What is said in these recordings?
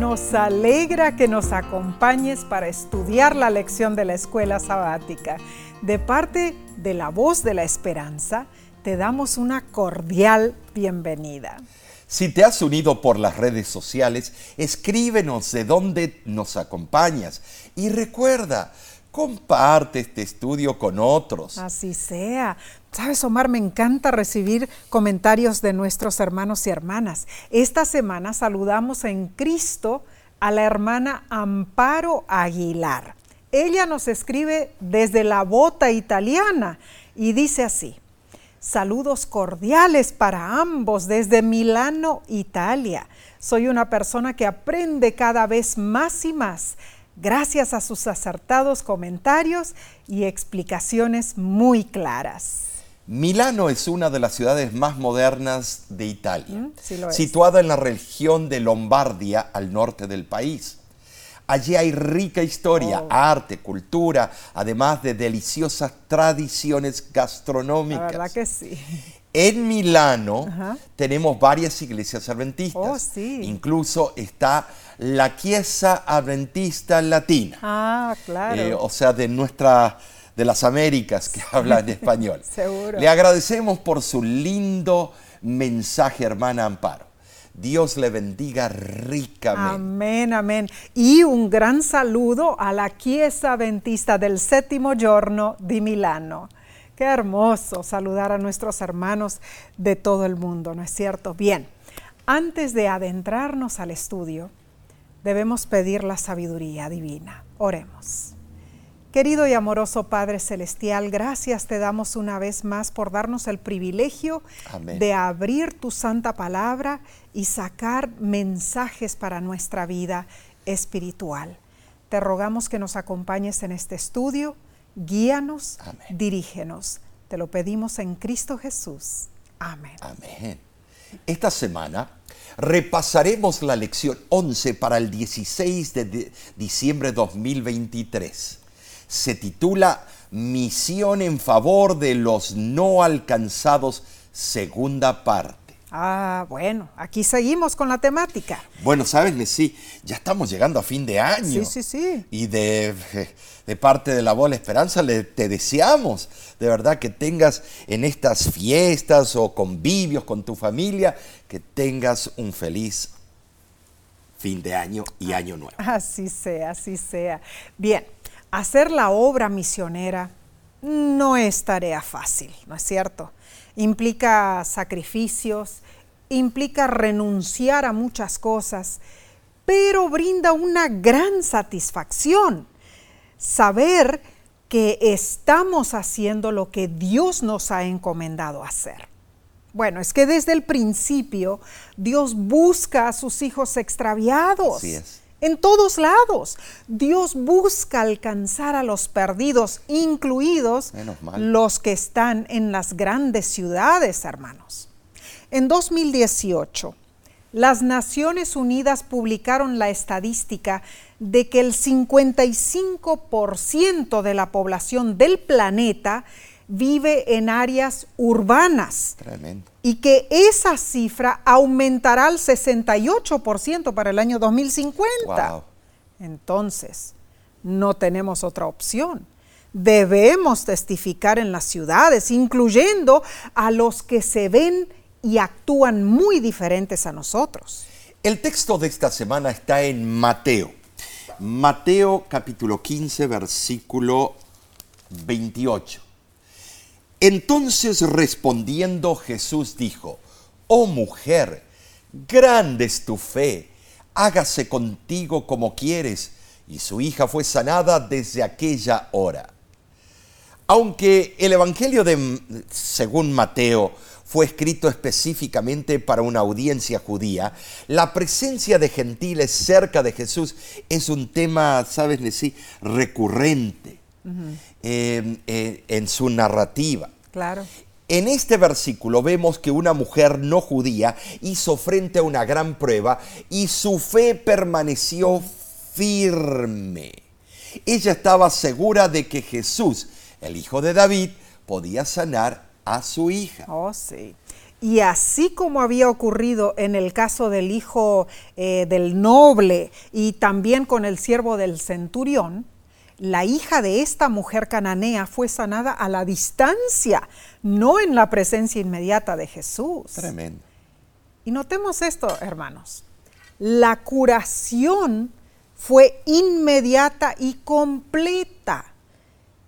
Nos alegra que nos acompañes para estudiar la lección de la escuela sabática. De parte de la voz de la esperanza, te damos una cordial bienvenida. Si te has unido por las redes sociales, escríbenos de dónde nos acompañas y recuerda, comparte este estudio con otros. Así sea. Sabes, Omar, me encanta recibir comentarios de nuestros hermanos y hermanas. Esta semana saludamos en Cristo a la hermana Amparo Aguilar. Ella nos escribe desde la bota italiana y dice así. Saludos cordiales para ambos desde Milano, Italia. Soy una persona que aprende cada vez más y más gracias a sus acertados comentarios y explicaciones muy claras. Milano es una de las ciudades más modernas de Italia, mm, situada en la región de Lombardia al norte del país. Allí hay rica historia, oh. arte, cultura, además de deliciosas tradiciones gastronómicas. La verdad que sí. En Milano tenemos varias iglesias adventistas. Oh, sí. Incluso está la Chiesa Adventista Latina. Ah, claro. Eh, o sea, de nuestra de las Américas que habla en español. Seguro. Le agradecemos por su lindo mensaje, hermana Amparo. Dios le bendiga ricamente. Amén, amén. Y un gran saludo a la Chiesa Adventista del Séptimo Giorno de Milano. Qué hermoso saludar a nuestros hermanos de todo el mundo, ¿no es cierto? Bien, antes de adentrarnos al estudio, debemos pedir la sabiduría divina. Oremos. Querido y amoroso Padre Celestial, gracias te damos una vez más por darnos el privilegio de abrir tu santa palabra y sacar mensajes para nuestra vida espiritual. Te rogamos que nos acompañes en este estudio, guíanos, dirígenos. Te lo pedimos en Cristo Jesús. Amén. Amén. Esta semana repasaremos la lección 11 para el 16 de diciembre de 2023 se titula Misión en favor de los no alcanzados, segunda parte. Ah, bueno, aquí seguimos con la temática. Bueno, sabes, sí, ya estamos llegando a fin de año. Sí, sí, sí. Y de, de parte de la Bola Esperanza le, te deseamos de verdad que tengas en estas fiestas o convivios con tu familia, que tengas un feliz fin de año y año nuevo. Así sea, así sea. Bien, hacer la obra misionera no es tarea fácil, ¿no es cierto? Implica sacrificios, implica renunciar a muchas cosas, pero brinda una gran satisfacción saber que estamos haciendo lo que Dios nos ha encomendado hacer. Bueno, es que desde el principio Dios busca a sus hijos extraviados. En todos lados. Dios busca alcanzar a los perdidos, incluidos los que están en las grandes ciudades, hermanos. En 2018, las Naciones Unidas publicaron la estadística de que el 55% de la población del planeta vive en áreas urbanas. Tremendo. Y que esa cifra aumentará al 68% para el año 2050. Entonces, no tenemos otra opción. Debemos testificar en las ciudades, incluyendo a los que se ven y actúan muy diferentes a nosotros. El texto de esta semana está en Mateo. Mateo capítulo 15, versículo 28. Entonces respondiendo Jesús dijo, Oh mujer, grande es tu fe, hágase contigo como quieres. Y su hija fue sanada desde aquella hora. Aunque el Evangelio de, según Mateo, fue escrito específicamente para una audiencia judía, la presencia de gentiles cerca de Jesús es un tema, sabes decir, recurrente. Eh, en su narrativa. Claro. En este versículo vemos que una mujer no judía hizo frente a una gran prueba y su fe permaneció firme. Ella estaba segura de que Jesús, el hijo de David, podía sanar a su hija. Oh, sí. Y así como había ocurrido en el caso del hijo eh, del noble y también con el siervo del centurión, la hija de esta mujer cananea fue sanada a la distancia, no en la presencia inmediata de Jesús. Tremendo. Y notemos esto, hermanos. La curación fue inmediata y completa.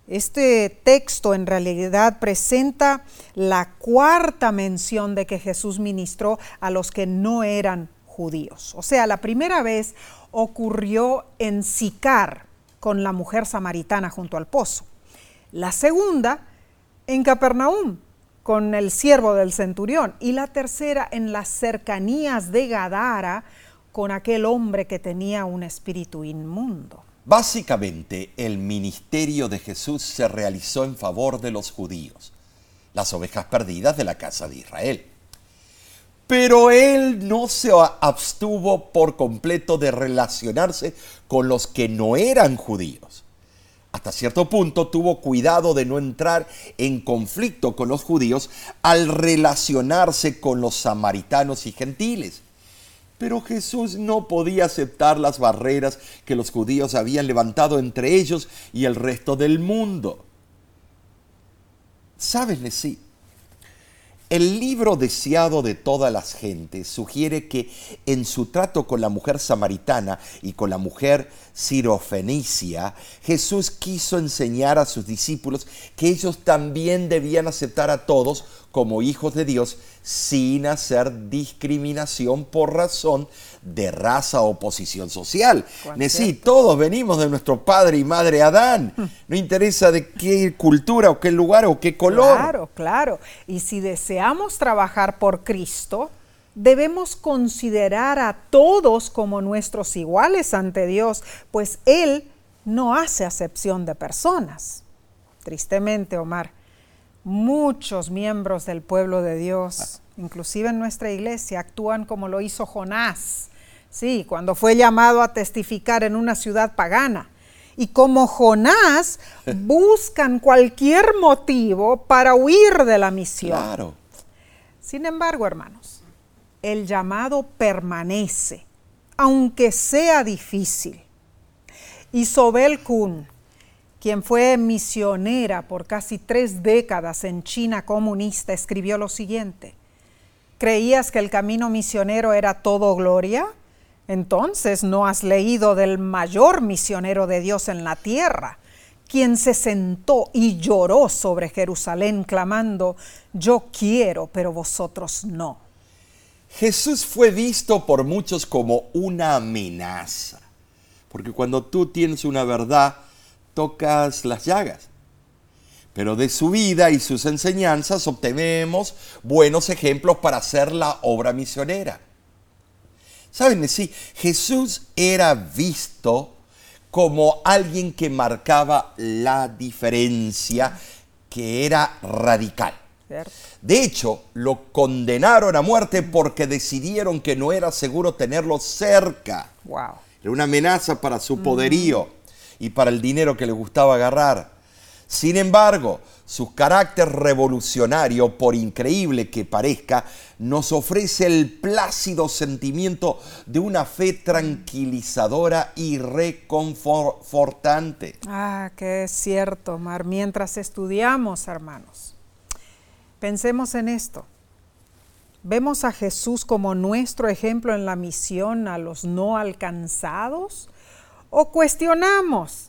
Este texto en realidad presenta la cuarta mención de que Jesús ministró a los que no eran judíos. O sea, la primera vez ocurrió en Sicar con la mujer samaritana junto al pozo. La segunda en Capernaum con el siervo del centurión. Y la tercera en las cercanías de Gadara con aquel hombre que tenía un espíritu inmundo. Básicamente, el ministerio de Jesús se realizó en favor de los judíos, las ovejas perdidas de la casa de Israel. Pero él no se abstuvo por completo de relacionarse con los que no eran judíos. Hasta cierto punto tuvo cuidado de no entrar en conflicto con los judíos al relacionarse con los samaritanos y gentiles pero Jesús no podía aceptar las barreras que los judíos habían levantado entre ellos y el resto del mundo. ¿Sabes, sí? El libro deseado de todas las gentes sugiere que en su trato con la mujer samaritana y con la mujer sirofenicia, Jesús quiso enseñar a sus discípulos que ellos también debían aceptar a todos como hijos de Dios sin hacer discriminación por razón de raza o posición social. Sí, todos venimos de nuestro padre y madre Adán. No interesa de qué cultura o qué lugar o qué color. Claro, claro. Y si deseamos trabajar por Cristo, debemos considerar a todos como nuestros iguales ante Dios, pues Él no hace acepción de personas. Tristemente, Omar, muchos miembros del pueblo de Dios, inclusive en nuestra iglesia, actúan como lo hizo Jonás, sí, cuando fue llamado a testificar en una ciudad pagana. Y como Jonás, buscan cualquier motivo para huir de la misión. Claro. Sin embargo, hermanos, el llamado permanece, aunque sea difícil. Isobel Kuhn, quien fue misionera por casi tres décadas en China comunista, escribió lo siguiente. ¿Creías que el camino misionero era todo gloria? Entonces no has leído del mayor misionero de Dios en la tierra, quien se sentó y lloró sobre Jerusalén clamando, yo quiero, pero vosotros no. Jesús fue visto por muchos como una amenaza, porque cuando tú tienes una verdad, tocas las llagas. Pero de su vida y sus enseñanzas obtenemos buenos ejemplos para hacer la obra misionera. Saben, sí, Jesús era visto como alguien que marcaba la diferencia, que era radical. De hecho, lo condenaron a muerte porque decidieron que no era seguro tenerlo cerca. Wow. Era una amenaza para su poderío y para el dinero que le gustaba agarrar. Sin embargo, su carácter revolucionario, por increíble que parezca, nos ofrece el plácido sentimiento de una fe tranquilizadora y reconfortante. Ah, que es cierto, Mar. Mientras estudiamos, hermanos, pensemos en esto. ¿Vemos a Jesús como nuestro ejemplo en la misión a los no alcanzados? O cuestionamos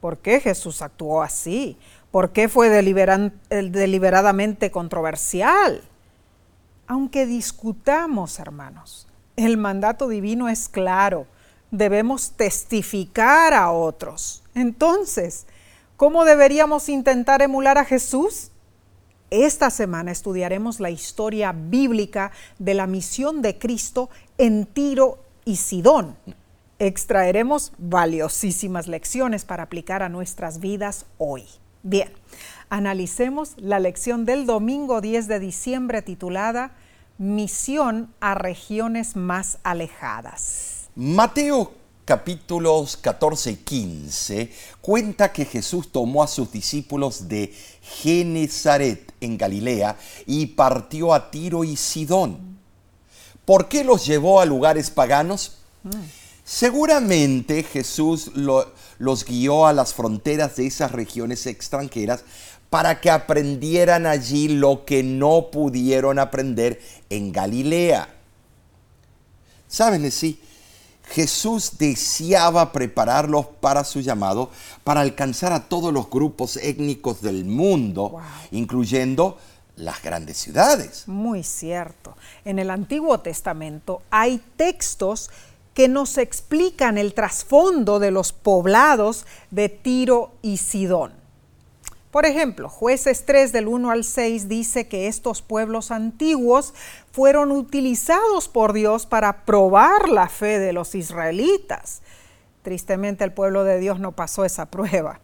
por qué Jesús actuó así, por qué fue deliberadamente controversial. Aunque discutamos, hermanos, el mandato divino es claro, debemos testificar a otros. Entonces, ¿cómo deberíamos intentar emular a Jesús? Esta semana estudiaremos la historia bíblica de la misión de Cristo en Tiro y Sidón extraeremos valiosísimas lecciones para aplicar a nuestras vidas hoy. Bien, analicemos la lección del domingo 10 de diciembre titulada Misión a regiones más alejadas. Mateo capítulos 14 y 15 cuenta que Jesús tomó a sus discípulos de Genezaret en Galilea y partió a Tiro y Sidón. ¿Por qué los llevó a lugares paganos? Seguramente Jesús los guió a las fronteras de esas regiones extranjeras para que aprendieran allí lo que no pudieron aprender en Galilea. ¿Saben? Sí, Jesús deseaba prepararlos para su llamado, para alcanzar a todos los grupos étnicos del mundo, incluyendo las grandes ciudades. Muy cierto. En el Antiguo Testamento hay textos que nos explican el trasfondo de los poblados de Tiro y Sidón. Por ejemplo, jueces 3 del 1 al 6 dice que estos pueblos antiguos fueron utilizados por Dios para probar la fe de los israelitas. Tristemente el pueblo de Dios no pasó esa prueba.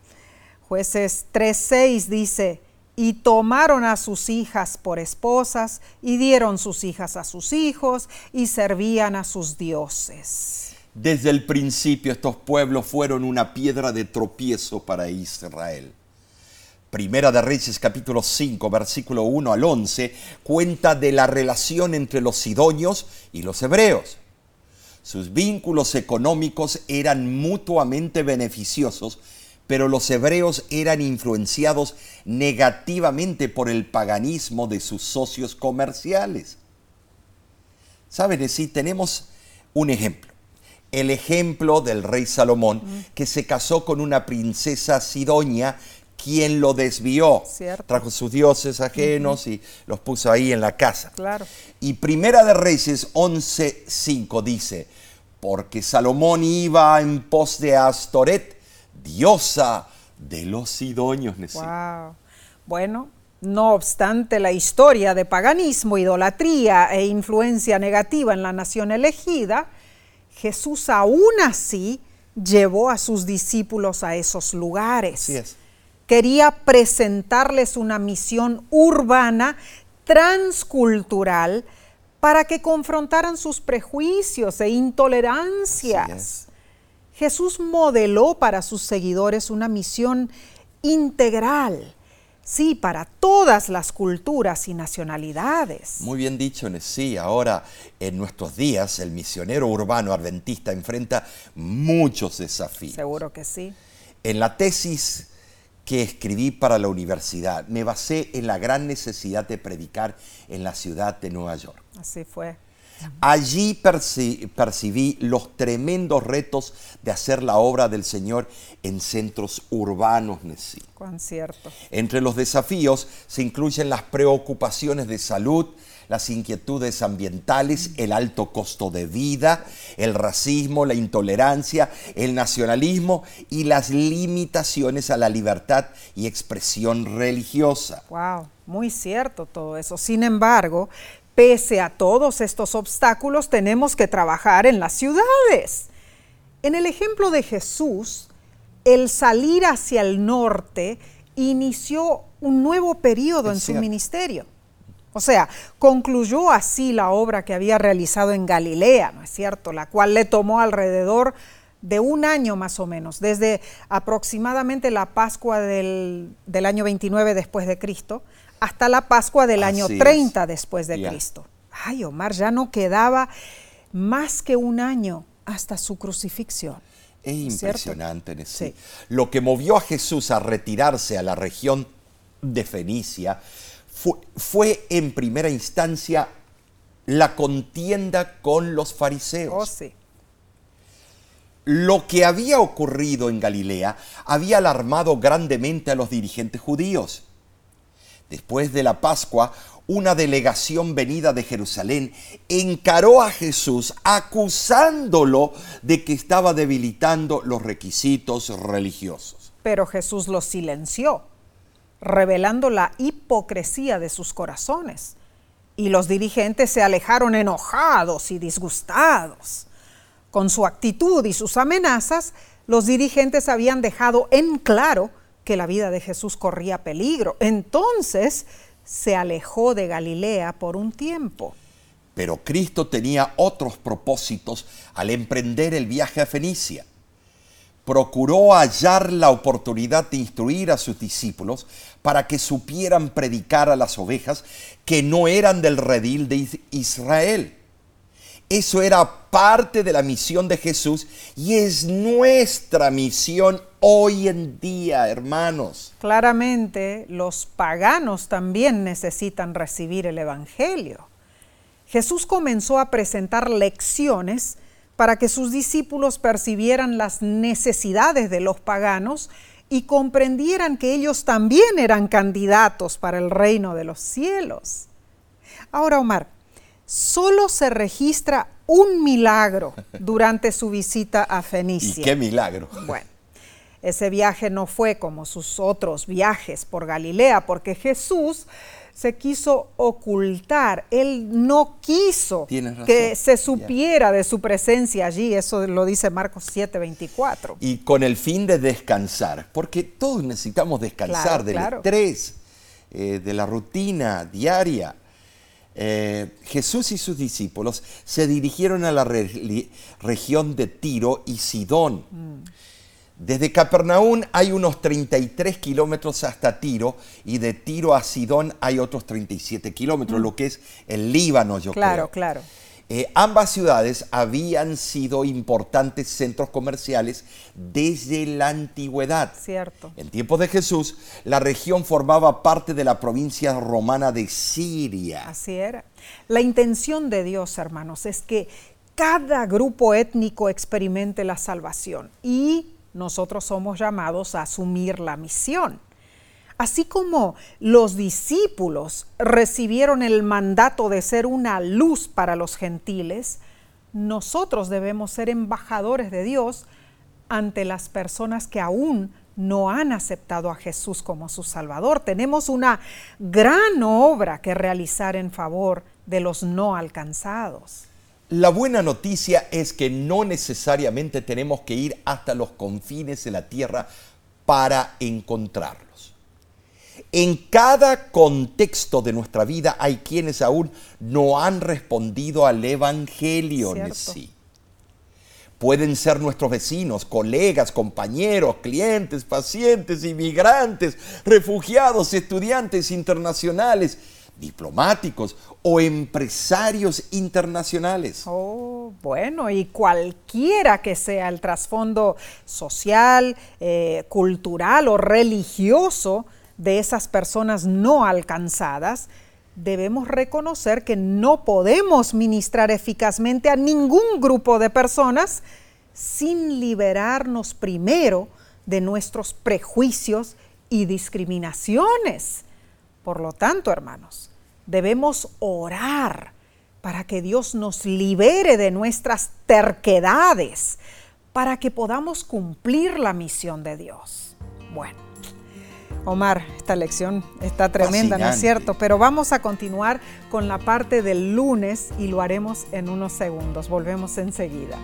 Jueces 3.6 dice, y tomaron a sus hijas por esposas y dieron sus hijas a sus hijos y servían a sus dioses. Desde el principio estos pueblos fueron una piedra de tropiezo para Israel. Primera de Reyes capítulo 5, versículo 1 al 11, cuenta de la relación entre los sidonios y los hebreos. Sus vínculos económicos eran mutuamente beneficiosos, pero los hebreos eran influenciados negativamente por el paganismo de sus socios comerciales. ¿Saben? Sí, tenemos un ejemplo. El ejemplo del rey Salomón, que se casó con una princesa sidonia quien lo desvió. Trajo sus dioses ajenos y los puso ahí en la casa. Claro. Y Primera de Reyes 11:5 dice, porque Salomón iba en pos de Astoret, diosa de los sidonios. Wow. Bueno, no obstante la historia de paganismo, idolatría e influencia negativa en la nación elegida, Jesús aún así llevó a sus discípulos a esos lugares. Así es quería presentarles una misión urbana transcultural para que confrontaran sus prejuicios e intolerancias. Jesús modeló para sus seguidores una misión integral, sí, para todas las culturas y nacionalidades. Muy bien dicho, sí. Ahora, en nuestros días, el misionero urbano adventista enfrenta muchos desafíos. Seguro que sí. En la tesis que escribí para la universidad. Me basé en la gran necesidad de predicar en la ciudad de Nueva York. Así fue. Allí percibí los tremendos retos de hacer la obra del Señor en centros urbanos. Cuán cierto. Entre los desafíos se incluyen las preocupaciones de salud, las inquietudes ambientales, el alto costo de vida, el racismo, la intolerancia, el nacionalismo y las limitaciones a la libertad y expresión religiosa. Wow, muy cierto todo eso. Sin embargo, pese a todos estos obstáculos, tenemos que trabajar en las ciudades. En el ejemplo de Jesús, el salir hacia el norte inició un nuevo periodo en su ministerio. O sea, concluyó así la obra que había realizado en Galilea, ¿no es cierto? La cual le tomó alrededor de un año más o menos, desde aproximadamente la Pascua del, año 29 después de Cristo hasta la Pascua del año 30 después de Cristo. Ay, Omar, ya no quedaba más que un año hasta su crucifixión. Es impresionante, sí. Lo que movió a Jesús a retirarse a la región de Fenicia fue, en primera instancia la contienda con los fariseos. Oh, sí. Lo que había ocurrido en Galilea había alarmado grandemente a los dirigentes judíos. Después de la Pascua, una delegación venida de Jerusalén encaró a Jesús acusándolo de que estaba debilitando los requisitos religiosos. Pero Jesús lo silenció revelando la hipocresía de sus corazones. Y los dirigentes se alejaron enojados y disgustados. Con su actitud y sus amenazas, los dirigentes habían dejado en claro que la vida de Jesús corría peligro. Entonces se alejó de Galilea por un tiempo. Pero Cristo tenía otros propósitos al emprender el viaje a Fenicia. Procuró hallar la oportunidad de instruir a sus discípulos para que supieran predicar a las ovejas que no eran del redil de Israel. Eso era parte de la misión de Jesús y es nuestra misión hoy en día, hermanos. Claramente, los paganos también necesitan recibir el Evangelio. Jesús comenzó a presentar lecciones para que sus discípulos percibieran las necesidades de los paganos y comprendieran que ellos también eran candidatos para el reino de los cielos. Ahora, Omar, solo se registra un milagro durante su visita a Fenicia. ¿Y qué milagro? Bueno, ese viaje no fue como sus otros viajes por Galilea, porque Jesús se quiso ocultar, él no quiso que se supiera de su presencia allí, eso lo dice Marcos 7:24. Y con el fin de descansar, porque todos necesitamos descansar del estrés, eh, de la rutina diaria. Eh, Jesús y sus discípulos se dirigieron a la región de Tiro y Sidón. Mm. Desde Capernaum hay unos 33 kilómetros hasta Tiro y de Tiro a Sidón hay otros 37 kilómetros, mm. lo que es el Líbano, yo creo. Claro, claro. Eh, ambas ciudades habían sido importantes centros comerciales desde la antigüedad. Cierto. En tiempos de Jesús, la región formaba parte de la provincia romana de Siria. Así era. La intención de Dios, hermanos, es que cada grupo étnico experimente la salvación y nosotros somos llamados a asumir la misión. Así como los discípulos recibieron el mandato de ser una luz para los gentiles, nosotros debemos ser embajadores de Dios ante las personas que aún no han aceptado a Jesús como su Salvador. Tenemos una gran obra que realizar en favor de los no alcanzados. La buena noticia es que no necesariamente tenemos que ir hasta los confines de la tierra para encontrarlo. En cada contexto de nuestra vida hay quienes aún no han respondido al Evangelio en sí. Pueden ser nuestros vecinos, colegas, compañeros, clientes, pacientes, inmigrantes, refugiados, estudiantes internacionales, diplomáticos o empresarios internacionales. Oh, bueno, y cualquiera que sea el trasfondo social, eh, cultural o religioso, de esas personas no alcanzadas, debemos reconocer que no podemos ministrar eficazmente a ningún grupo de personas sin liberarnos primero de nuestros prejuicios y discriminaciones. Por lo tanto, hermanos, debemos orar para que Dios nos libere de nuestras terquedades, para que podamos cumplir la misión de Dios. Bueno. Omar, esta lección está tremenda, ¿no es cierto? Pero vamos a continuar con la parte del lunes y lo haremos en unos segundos. Volvemos enseguida.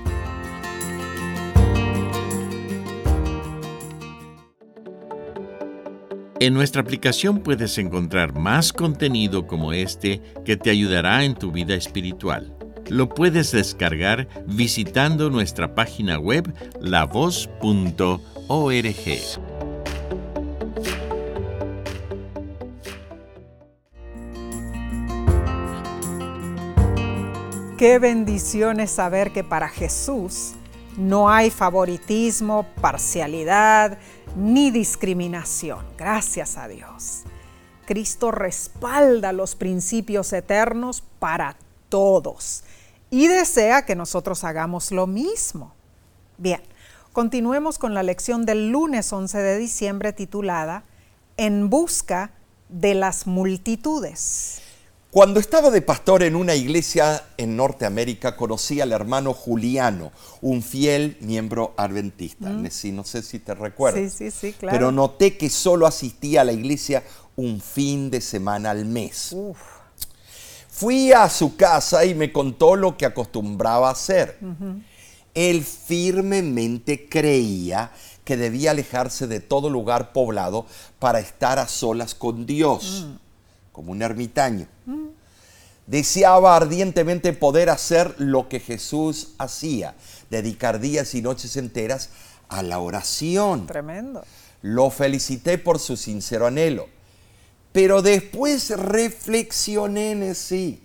En nuestra aplicación puedes encontrar más contenido como este que te ayudará en tu vida espiritual. Lo puedes descargar visitando nuestra página web lavoz.org. Qué bendición es saber que para Jesús no hay favoritismo, parcialidad ni discriminación. Gracias a Dios. Cristo respalda los principios eternos para todos y desea que nosotros hagamos lo mismo. Bien, continuemos con la lección del lunes 11 de diciembre titulada En busca de las multitudes. Cuando estaba de pastor en una iglesia en Norteamérica, conocí al hermano Juliano, un fiel miembro adventista. Mm. No sé si te recuerdas. Sí, sí, sí, claro. Pero noté que solo asistía a la iglesia un fin de semana al mes. Fui a su casa y me contó lo que acostumbraba hacer. Él firmemente creía que debía alejarse de todo lugar poblado para estar a solas con Dios. Mm como un ermitaño. deseaba ardientemente poder hacer lo que Jesús hacía, dedicar días y noches enteras a la oración. Tremendo. Lo felicité por su sincero anhelo. Pero después reflexioné en sí.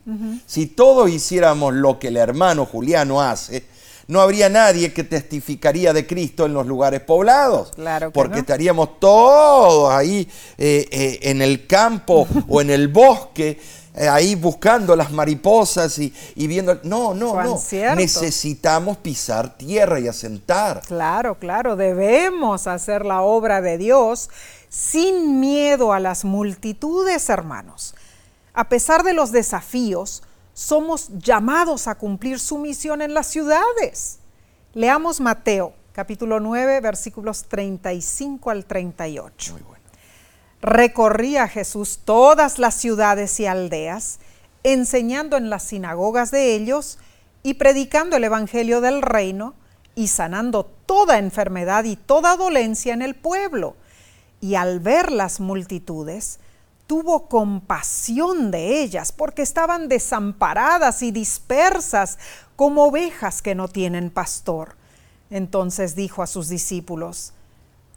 Si todos hiciéramos lo que el hermano Juliano hace, no habría nadie que testificaría de Cristo en los lugares poblados. Claro que porque no. estaríamos todos ahí eh, eh, en el campo o en el bosque, eh, ahí buscando las mariposas y, y viendo. No, no, no. cierto. Necesitamos pisar tierra y asentar. Claro, claro, debemos hacer la obra de Dios sin miedo a las multitudes, hermanos. A pesar de los desafíos, somos llamados a cumplir su misión en las ciudades. Leamos Mateo, capítulo 9, versículos 35 al 38. Muy bueno. Recorría Jesús todas las ciudades y aldeas, enseñando en las sinagogas de ellos y predicando el Evangelio del reino y sanando toda enfermedad y toda dolencia en el pueblo. Y al ver las multitudes, tuvo compasión de ellas porque estaban desamparadas y dispersas como ovejas que no tienen pastor. Entonces dijo a sus discípulos,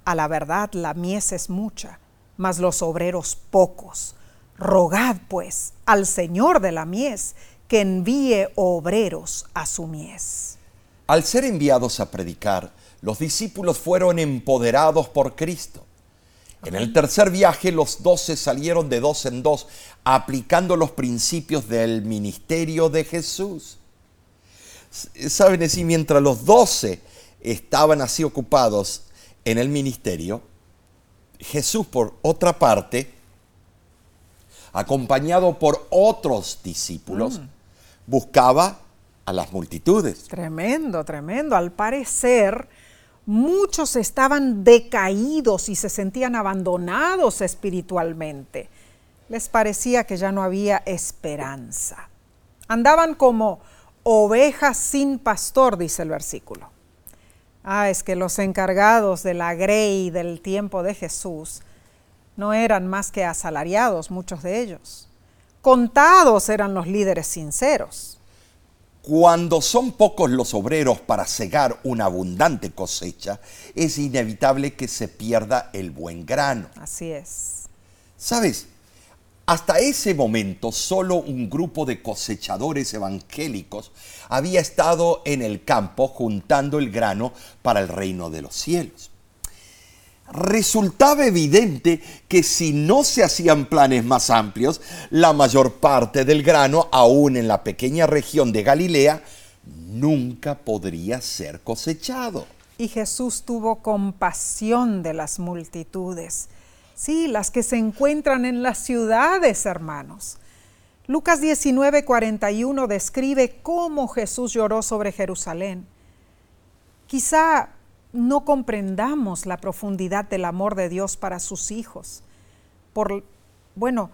a la verdad la mies es mucha, mas los obreros pocos. Rogad pues al Señor de la mies que envíe obreros a su mies. Al ser enviados a predicar, los discípulos fueron empoderados por Cristo. En el tercer viaje, los doce salieron de dos en dos, aplicando los principios del ministerio de Jesús. Saben, así, mientras los doce estaban así ocupados en el ministerio, Jesús, por otra parte, acompañado por otros discípulos, buscaba a las multitudes. Tremendo, tremendo. Al parecer, muchos estaban decaídos y se sentían abandonados espiritualmente. Les parecía que ya no había esperanza. Andaban como ovejas sin pastor, dice el versículo. Ah, es que los encargados de la grey del tiempo de Jesús no eran más que asalariados, muchos de ellos. Contados eran los líderes sinceros. Cuando son pocos los obreros para cegar una abundante cosecha, es inevitable que se pierda el buen grano. Así es. ¿Sabes? Hasta ese momento solo un grupo de cosechadores evangélicos había estado en el campo juntando el grano para el reino de los cielos. Resultaba evidente que si no se hacían planes más amplios, la mayor parte del grano, aún en la pequeña región de Galilea, nunca podría ser cosechado. Y Jesús tuvo compasión de las multitudes. Sí, las que se encuentran en las ciudades, hermanos. Lucas 19, 41 describe cómo Jesús lloró sobre Jerusalén. Quizá no comprendamos la profundidad del amor de Dios para sus hijos. Por, bueno,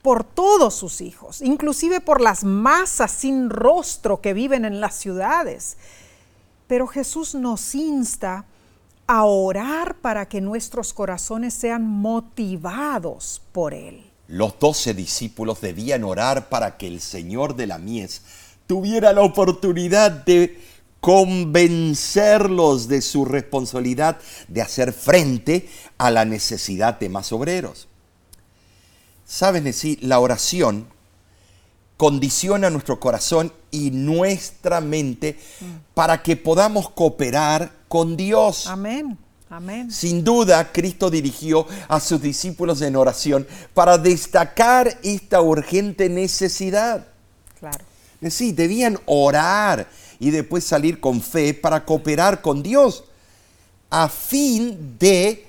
por todos sus hijos, inclusive por las masas sin rostro que viven en las ciudades. Pero Jesús nos insta a orar para que nuestros corazones sean motivados por Él. Los doce discípulos debían orar para que el Señor de la mies tuviera la oportunidad de convencerlos de su responsabilidad de hacer frente a la necesidad de más obreros. Saben decir, la oración condiciona nuestro corazón y nuestra mente para que podamos cooperar con Dios. Amén, amén. Sin duda, Cristo dirigió a sus discípulos en oración para destacar esta urgente necesidad. Claro. Sí, debían orar y después salir con fe para cooperar con Dios a fin de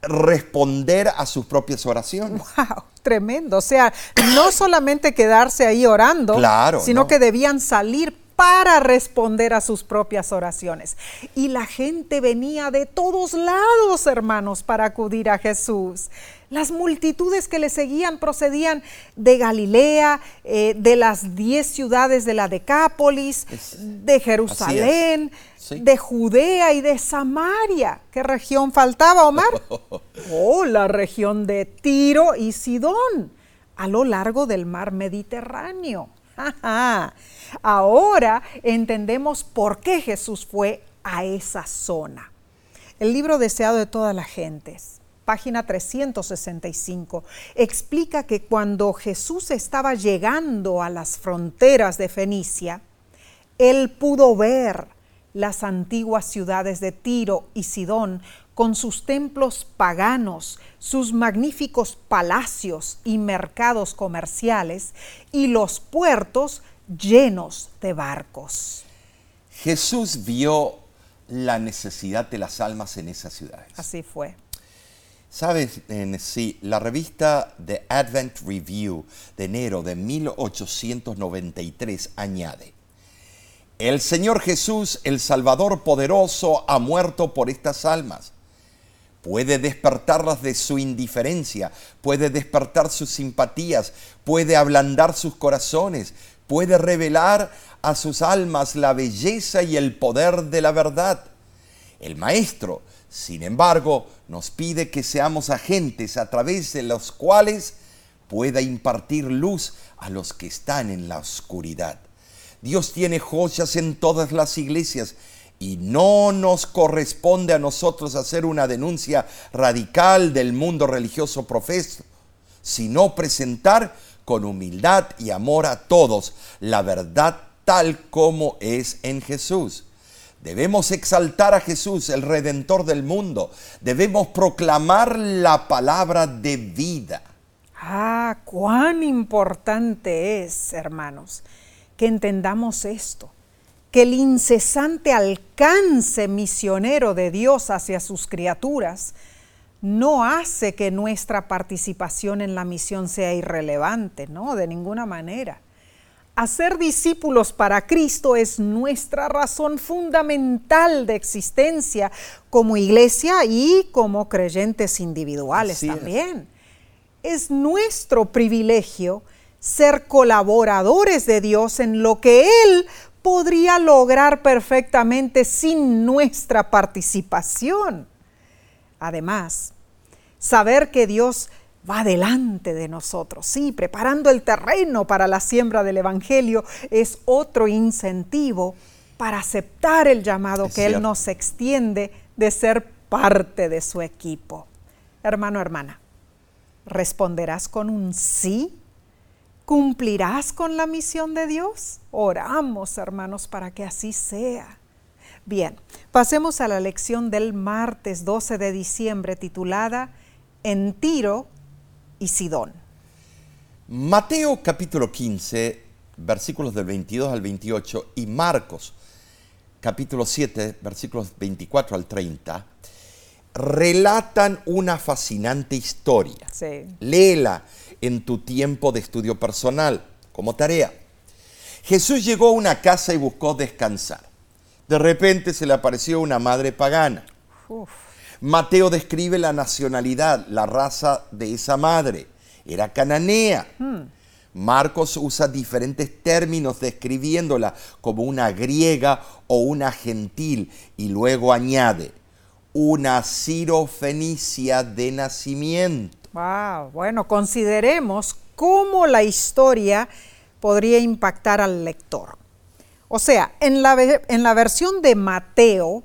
responder a sus propias oraciones. Wow, tremendo. O sea, no solamente quedarse ahí orando, Claro, sino no. que debían salir para responder a sus propias oraciones. Y la gente venía de todos lados, hermanos, para acudir a Jesús. Las multitudes que le seguían procedían de Galilea, eh, de las diez ciudades de la Decápolis, Es- de Jerusalén, Sí. de Judea y de Samaria. ¿Qué región faltaba, Omar? Oh, la región de Tiro y Sidón. a lo largo del mar Mediterráneo. Ahora entendemos por qué Jesús fue a esa zona. El libro deseado de todas las gentes, página 365, explica que cuando Jesús estaba llegando a las fronteras de Fenicia, él pudo ver las antiguas ciudades de Tiro y Sidón con sus templos paganos, sus magníficos palacios y mercados comerciales y los puertos llenos de barcos. Jesús vio la necesidad de las almas en esas ciudades. Así fue. Sabes, sí, la revista The Advent Review de enero de 1893 añade, el Señor Jesús, el Salvador poderoso, ha muerto por estas almas. Puede despertarlas de su indiferencia, puede despertar sus simpatías, puede ablandar sus corazones, puede revelar a sus almas la belleza y el poder de la verdad. El Maestro, sin embargo, nos pide que seamos agentes a través de los cuales pueda impartir luz a los que están en la oscuridad. Dios tiene joyas en todas las iglesias y no nos corresponde a nosotros hacer una denuncia radical del mundo religioso profeso, sino presentar con humildad y amor a todos la verdad tal como es en Jesús. Debemos exaltar a Jesús, el Redentor del mundo. Debemos proclamar la palabra de vida. Ah, cuán importante es, hermanos, que entendamos esto, que el incesante alcance misionero de Dios hacia sus criaturas no hace que nuestra participación en la misión sea irrelevante, no, de ninguna manera. Hacer discípulos para Cristo es nuestra razón fundamental de existencia como iglesia y como creyentes individuales también. Es. es nuestro privilegio ser colaboradores de Dios en lo que Él podría lograr perfectamente sin nuestra participación. Además, saber que Dios va delante de nosotros, sí, preparando el terreno para la siembra del Evangelio, es otro incentivo para aceptar el llamado que Él nos extiende de ser parte de su equipo. Hermano, hermana, ¿responderás con un sí ¿Cumplirás con la misión de Dios? Oramos, hermanos, para que así sea. Bien, pasemos a la lección del martes 12 de diciembre titulada En Tiro y Sidón. Mateo capítulo 15, versículos del 22 al 28 y Marcos capítulo 7, versículos 24 al 30 relatan una fascinante historia. Sí. Léela en tu tiempo de estudio personal como tarea. Jesús llegó a una casa y buscó descansar. De repente se le apareció una madre pagana. Mateo describe la nacionalidad, la raza de esa madre. Era cananea. Hmm. Marcos usa diferentes términos describiéndola como una griega o una gentil y luego añade, una cirofenicia de nacimiento. Wow, bueno, consideremos cómo la historia podría impactar al lector. O sea, en la, en la versión de Mateo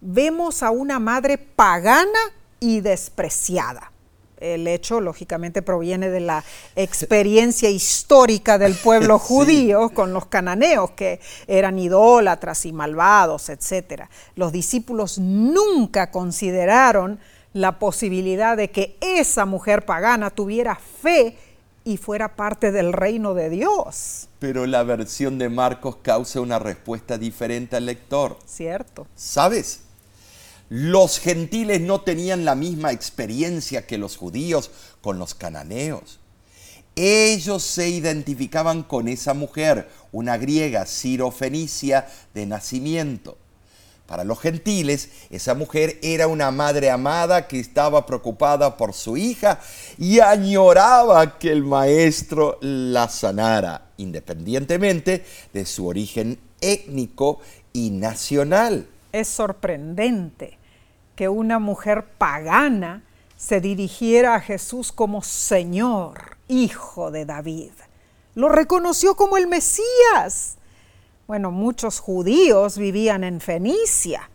vemos a una madre pagana y despreciada. El hecho, lógicamente, proviene de la experiencia histórica del pueblo judío con los cananeos, que eran idólatras y malvados, etc. Los discípulos nunca consideraron la posibilidad de que esa mujer pagana tuviera fe y fuera parte del reino de Dios. Pero la versión de Marcos causa una respuesta diferente al lector. Cierto. ¿Sabes? Los gentiles no tenían la misma experiencia que los judíos con los cananeos. Ellos se identificaban con esa mujer, una griega cirofenicia de nacimiento. Para los gentiles, esa mujer era una madre amada que estaba preocupada por su hija y añoraba que el maestro la sanara, independientemente de su origen étnico y nacional. Es sorprendente que una mujer pagana se dirigiera a Jesús como Señor hijo de David. Lo reconoció como el Mesías. Bueno, muchos judíos vivían en Fenicia.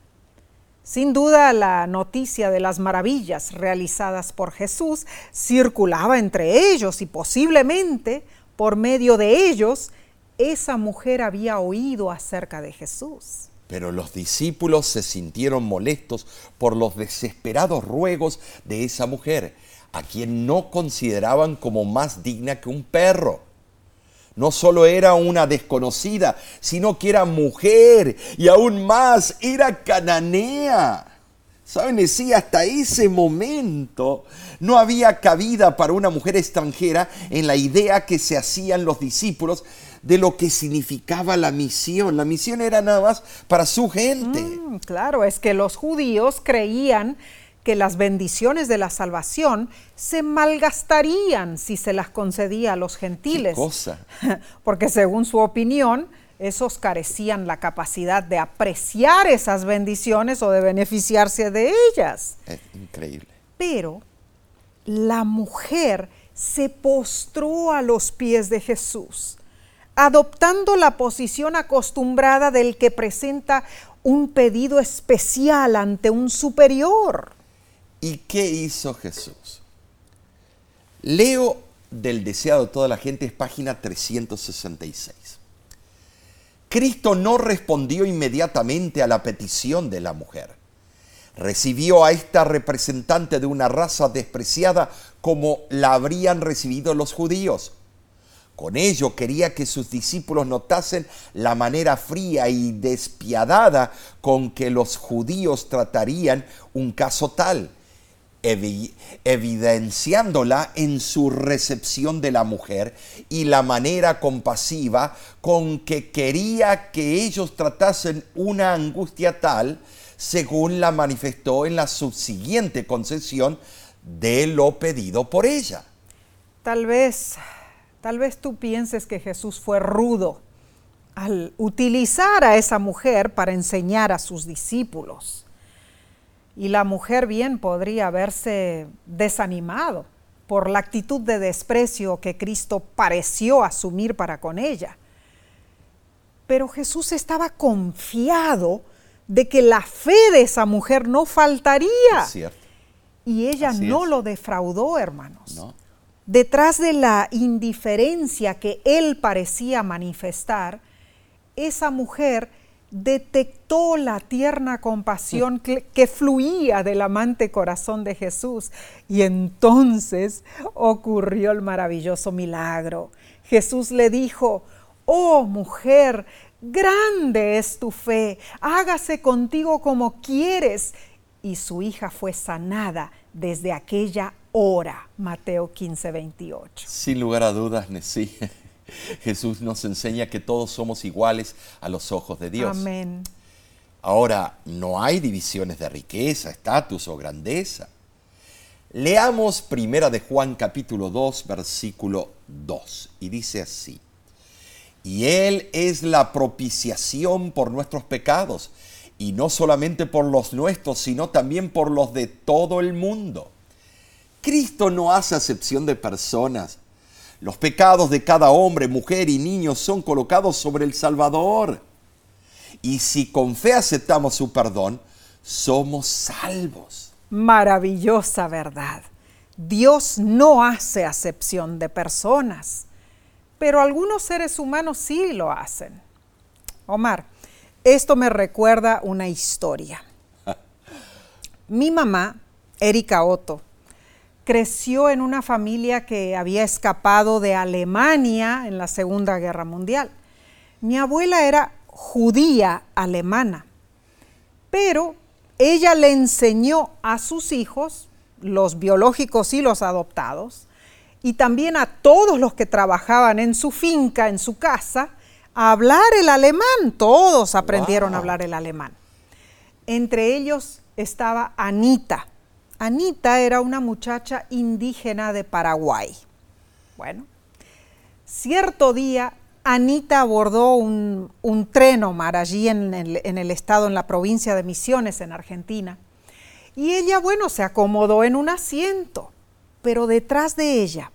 Sin duda la noticia de las maravillas realizadas por Jesús circulaba entre ellos y posiblemente por medio de ellos esa mujer había oído acerca de Jesús. Pero los discípulos se sintieron molestos por los desesperados ruegos de esa mujer, a quien no consideraban como más digna que un perro. No solo era una desconocida, sino que era mujer y aún más era cananea. ¿Saben? Sí, hasta ese momento no había cabida para una mujer extranjera en la idea que se hacían los discípulos de lo que significaba la misión. La misión era nada más para su gente. Mm, claro, es que los judíos creían que las bendiciones de la salvación se malgastarían si se las concedía a los gentiles. ¿Qué cosa? Porque según su opinión, esos carecían la capacidad de apreciar esas bendiciones o de beneficiarse de ellas. Es increíble. Pero la mujer se postró a los pies de Jesús, adoptando la posición acostumbrada del que presenta un pedido especial ante un superior. ¿Y qué hizo Jesús? Leo del deseado de toda la gente, es página 366. Cristo no respondió inmediatamente a la petición de la mujer. Recibió a esta representante de una raza despreciada como la habrían recibido los judíos. Con ello quería que sus discípulos notasen la manera fría y despiadada con que los judíos tratarían un caso tal evidenciándola en su recepción de la mujer y la manera compasiva con que quería que ellos tratasen una angustia tal, según la manifestó en la subsiguiente concesión de lo pedido por ella. Tal vez, tal vez tú pienses que Jesús fue rudo al utilizar a esa mujer para enseñar a sus discípulos. Y la mujer bien podría haberse desanimado por la actitud de desprecio que Cristo pareció asumir para con ella. Pero Jesús estaba confiado de que la fe de esa mujer no faltaría. Y ella no lo defraudó, hermanos. Detrás de la indiferencia que él parecía manifestar, esa mujer detectó la tierna compasión que, fluía del amante corazón de Jesús y entonces ocurrió el maravilloso milagro. Jesús le dijo, oh mujer, grande es tu fe, hágase contigo como quieres. Y su hija fue sanada desde aquella hora. Mateo 15, 28. Sin lugar a dudas, Nesí. Jesús nos enseña que todos somos iguales a los ojos de Dios. Amén. Ahora, no hay divisiones de riqueza, estatus o grandeza. Leamos primera de Juan capítulo 2, versículo 2, y dice así, y Él es la propiciación por nuestros pecados, y no solamente por los nuestros, sino también por los de todo el mundo. Cristo no hace acepción de personas, los pecados de cada hombre, mujer y niño son colocados sobre el Salvador. Y si con fe aceptamos su perdón, somos salvos. Maravillosa verdad. Dios no hace acepción de personas, pero algunos seres humanos sí lo hacen. Omar, esto me recuerda una historia. Mi mamá, Erika Otto, creció en una familia que había escapado de Alemania en la Segunda Guerra Mundial. Mi abuela era judía alemana, pero ella le enseñó a sus hijos, los biológicos y los adoptados, y también a todos los que trabajaban en su finca, en su casa, a hablar el alemán. Todos aprendieron a hablar el alemán. Entre ellos estaba Anita, Anita era una muchacha indígena de Paraguay. Bueno, cierto día Anita abordó un, tren Omar allí en el, en el estado, en la provincia de Misiones, en Argentina. Y ella, bueno, se acomodó en un asiento, pero detrás de ella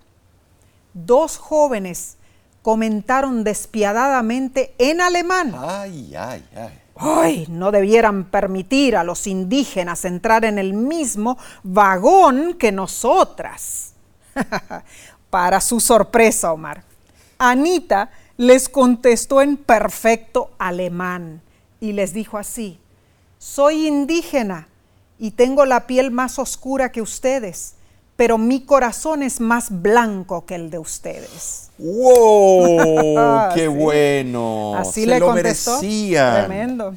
dos jóvenes comentaron despiadadamente en alemán. Ay, ay, ay. Ay, no debieran permitir a los indígenas entrar en el mismo vagón que nosotras. Para su sorpresa, Omar, Anita les contestó en perfecto alemán y les dijo así, soy indígena y tengo la piel más oscura que ustedes, pero mi corazón es más blanco que el de ustedes. ¡Wow! ¡Qué bueno! Así Se le lo contestó. merecían. Tremendo.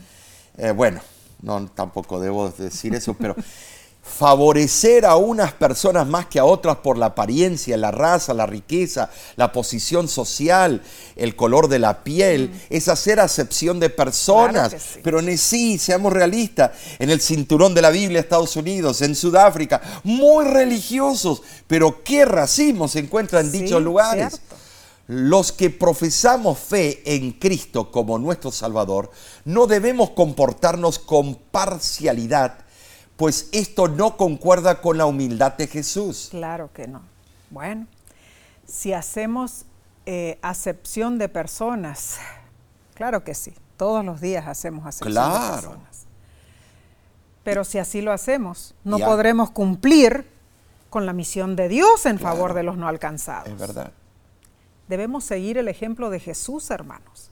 Eh, bueno, no, tampoco debo decir eso, pero favorecer a unas personas más que a otras por la apariencia, la raza, la riqueza, la posición social, el color de la piel, es hacer acepción de personas. Mm. Claro que sí. Pero en sí, seamos realistas, en el cinturón de la Biblia, Estados Unidos, en Sudáfrica, muy religiosos, pero qué racismo se encuentra en Sí, dichos lugares. cierto. Los que profesamos fe en Cristo como nuestro Salvador, no debemos comportarnos con parcialidad, pues esto no concuerda con la humildad de Jesús. Claro que no. Bueno, si hacemos eh, acepción de personas, claro que sí, todos los días hacemos acepción de personas. Pero si así lo hacemos, no Ya. podremos cumplir con la misión de Dios en favor de los no alcanzados. Es verdad. Debemos seguir el ejemplo de Jesús, hermanos.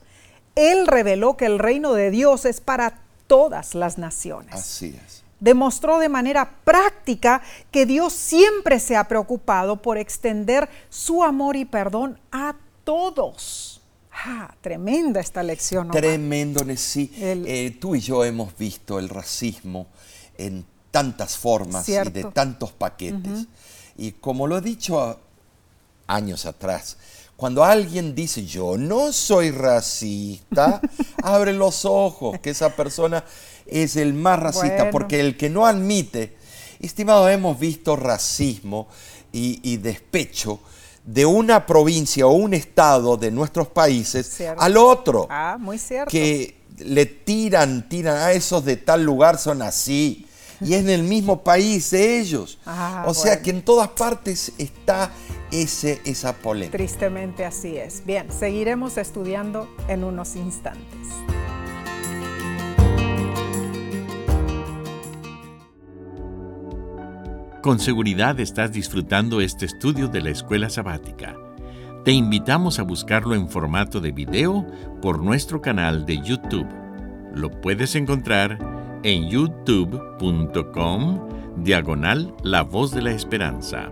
Él reveló que el reino de Dios es para todas las naciones Así es. Demostró de manera práctica que Dios siempre se ha preocupado por extender su amor y perdón a todos. Ah, tremenda esta lección. Omar. Tremendo, sí. El- Eh, tú y yo hemos visto el racismo en tantas formas y de tantos paquetes. Y como lo he dicho años atrás, cuando alguien dice yo no soy racista, abre los ojos, que esa persona es el más racista, Bueno. porque el que no admite, estimado, hemos visto racismo y, y despecho de una provincia o un estado de nuestros países Cierto. al otro Ah, muy cierto. que le tiran, tiran a esos de tal lugar son así. Y es en el mismo país de ellos. Ah, o sea bueno. que en todas partes está ese, esa polémica. Tristemente así es. Bien, seguiremos estudiando en unos instantes. Con seguridad estás disfrutando este estudio de la escuela sabática. Te invitamos a buscarlo en formato de video por nuestro canal de YouTube. Lo puedes encontrar en youtube.com diagonal La Voz de la Esperanza.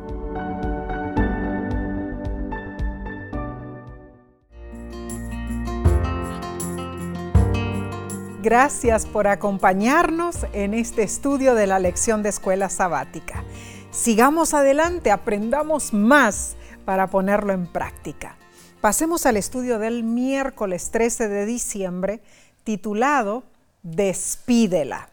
Gracias por acompañarnos en este estudio de la lección de escuela sabática. Sigamos adelante, aprendamos más para ponerlo en práctica. Pasemos al estudio del miércoles 13 de diciembre titulado Despídela.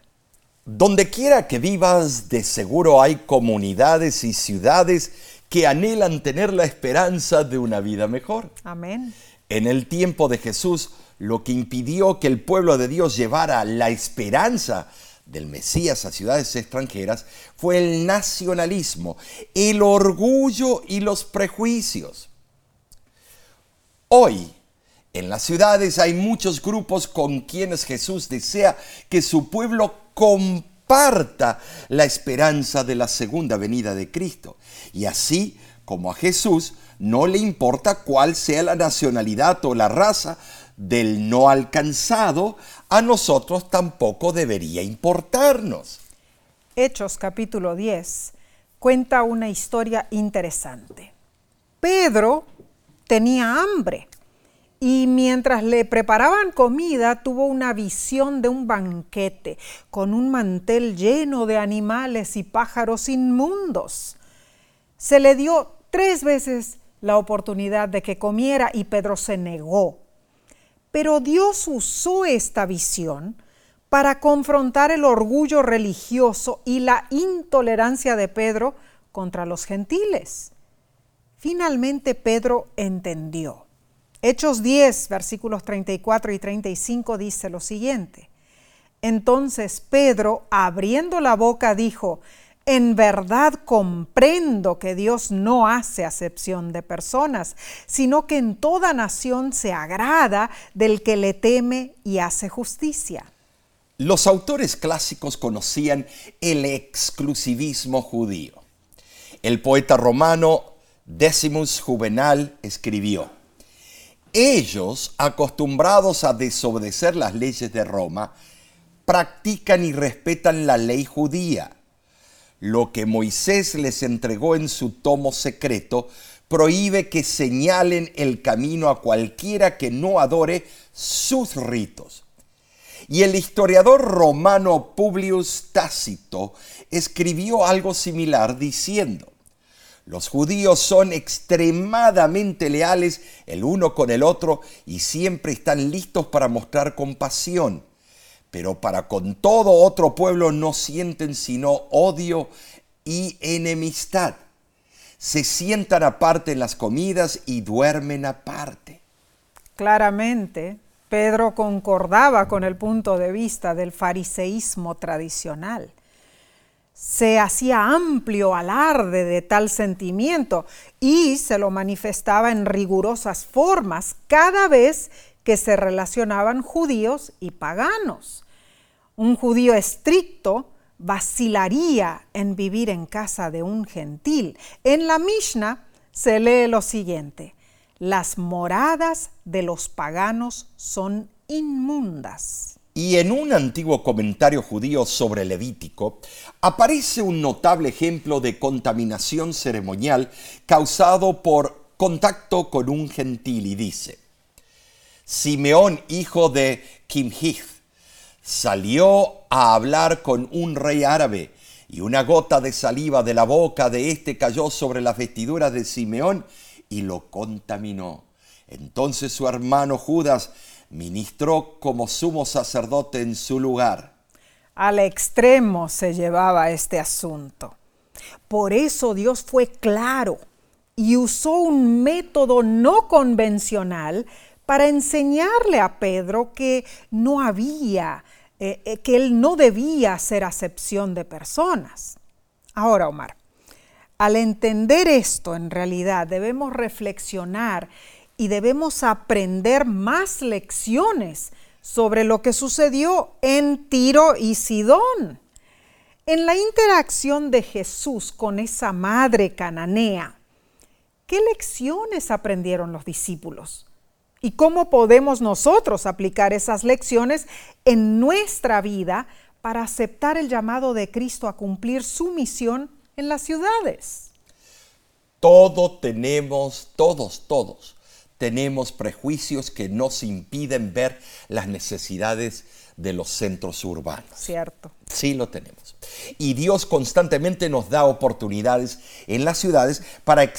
Donde quiera que vivas, de seguro hay comunidades y ciudades que anhelan tener la esperanza de una vida mejor. Amén. En el tiempo de Jesús, lo que impidió que el pueblo de Dios llevara la esperanza del Mesías a ciudades extranjeras fue el nacionalismo, el orgullo y los prejuicios. Hoy, en las ciudades hay muchos grupos con quienes Jesús desea que su pueblo comparta la esperanza de la segunda venida de Cristo. Y así como a Jesús no le importa cuál sea la nacionalidad o la raza del no alcanzado, a nosotros tampoco debería importarnos. Hechos capítulo 10 cuenta una historia interesante. Pedro tenía hambre y mientras le preparaban comida tuvo una visión de un banquete con un mantel lleno de animales y pájaros inmundos. Se le dio tres veces la oportunidad de que comiera y Pedro se negó. Pero Dios usó esta visión para confrontar el orgullo religioso y la intolerancia de Pedro contra los gentiles. Finalmente Pedro entendió. Hechos 10, versículos 34 y 35 dice lo siguiente. Entonces Pedro, abriendo la boca, dijo, en verdad comprendo que Dios no hace acepción de personas, sino que en toda nación se agrada del que le teme y hace justicia. Los autores clásicos conocían el exclusivismo judío. El poeta romano Decimus Juvenal escribió, ellos, acostumbrados a desobedecer las leyes de Roma, practican y respetan la ley judía. Lo que Moisés les entregó en su tomo secreto prohíbe que señalen el camino a cualquiera que no adore sus ritos. Y el historiador romano Publius Tácito escribió algo similar diciendo, los judíos son extremadamente leales el uno con el otro y siempre están listos para mostrar compasión, pero para con todo otro pueblo no sienten sino odio y enemistad. Se sientan aparte en las comidas y duermen aparte. Claramente, Pedro concordaba con el punto de vista del fariseísmo tradicional se hacía amplio alarde de tal sentimiento y se lo manifestaba en rigurosas formas cada vez que se relacionaban judíos y paganos. Un judío estricto vacilaría en vivir en casa de un gentil. En la Mishnah se lee lo siguiente, las moradas de los paganos son inmundas. Y en un antiguo comentario judío sobre Levítico aparece un notable ejemplo de contaminación ceremonial causado por contacto con un gentil y dice, Simeón, hijo de Kimhith, salió a hablar con un rey árabe y una gota de saliva de la boca de éste cayó sobre las vestiduras de Simeón y lo contaminó. Entonces su hermano Judas ministró como sumo sacerdote en su lugar. Al extremo se llevaba este asunto. Por eso Dios fue claro y usó un método no convencional para enseñarle a Pedro que no había, eh, eh, que él no debía hacer acepción de personas. Ahora, Omar, al entender esto en realidad debemos reflexionar y debemos aprender más lecciones sobre lo que sucedió en Tiro y Sidón. En la interacción de Jesús con esa madre cananea, ¿qué lecciones aprendieron los discípulos? ¿Y cómo podemos nosotros aplicar esas lecciones en nuestra vida para aceptar el llamado de Cristo a cumplir su misión en las ciudades? Todo tenemos, todos, todos, tenemos prejuicios que nos impiden ver las necesidades de los centros urbanos. Cierto. Sí lo tenemos. Y Dios constantemente nos da oportunidades en las ciudades para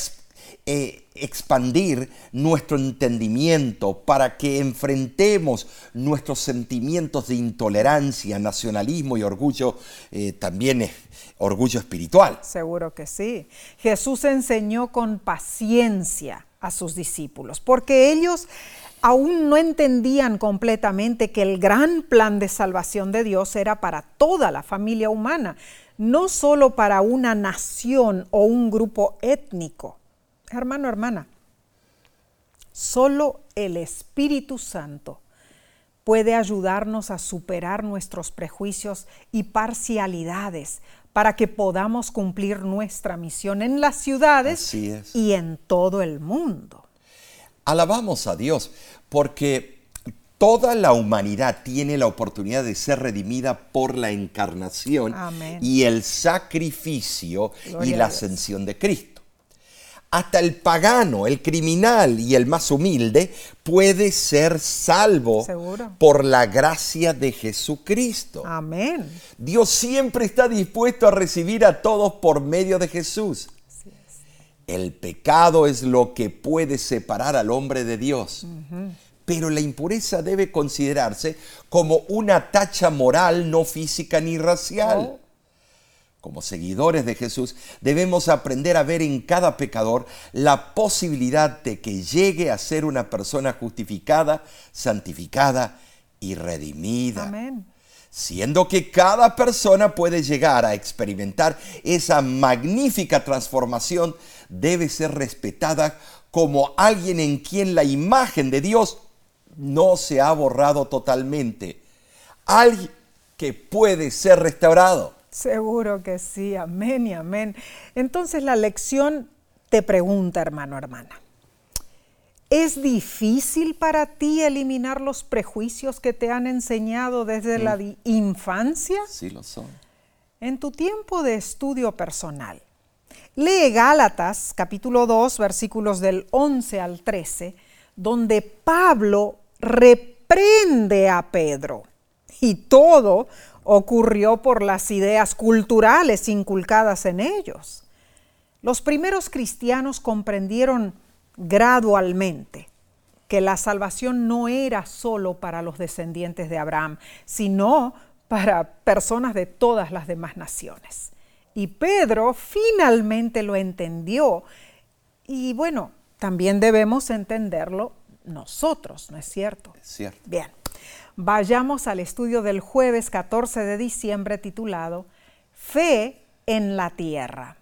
eh, expandir nuestro entendimiento, para que enfrentemos nuestros sentimientos de intolerancia, nacionalismo y orgullo, eh, también es orgullo espiritual. Seguro que sí. Jesús enseñó con paciencia a sus discípulos, porque ellos aún no entendían completamente que el gran plan de salvación de Dios era para toda la familia humana, no solo para una nación o un grupo étnico. Hermano, hermana, solo el Espíritu Santo puede ayudarnos a superar nuestros prejuicios y parcialidades para que podamos cumplir nuestra misión en las ciudades y en todo el mundo. Alabamos a Dios porque toda la humanidad tiene la oportunidad de ser redimida por la encarnación y el sacrificio y la ascensión de Cristo hasta el pagano, el criminal y el más humilde puede ser salvo por la gracia de Jesucristo. Amén. Dios siempre está dispuesto a recibir a todos por medio de Jesús. El pecado es lo que puede separar al hombre de Dios. Pero la impureza debe considerarse como una tacha moral, no física ni racial. Oh. Como seguidores de Jesús, debemos aprender a ver en cada pecador la posibilidad de que llegue a ser una persona justificada, santificada y redimida. siendo que cada persona puede llegar a experimentar esa magnífica transformación, debe ser respetada como alguien en quien la imagen de Dios no se ha borrado totalmente. Alguien que puede ser restaurado. Seguro que sí, amén y amén. Entonces la lección te pregunta, hermano, hermana. ¿Es difícil para ti eliminar los prejuicios que te han enseñado desde la infancia? Sí lo son. En tu tiempo de estudio personal, lee Gálatas capítulo 2 versículos del 11 al 13, donde Pablo reprende a Pedro. Y todo ocurrió por las ideas culturales inculcadas en ellos. Los primeros cristianos comprendieron gradualmente que la salvación no era solo para los descendientes de Abraham, sino para personas de todas las demás naciones. Y Pedro finalmente lo entendió y bueno, también debemos entenderlo nosotros, ¿no es cierto? Es cierto. Bien, vayamos al estudio del jueves 14 de diciembre titulado Fe en la Tierra.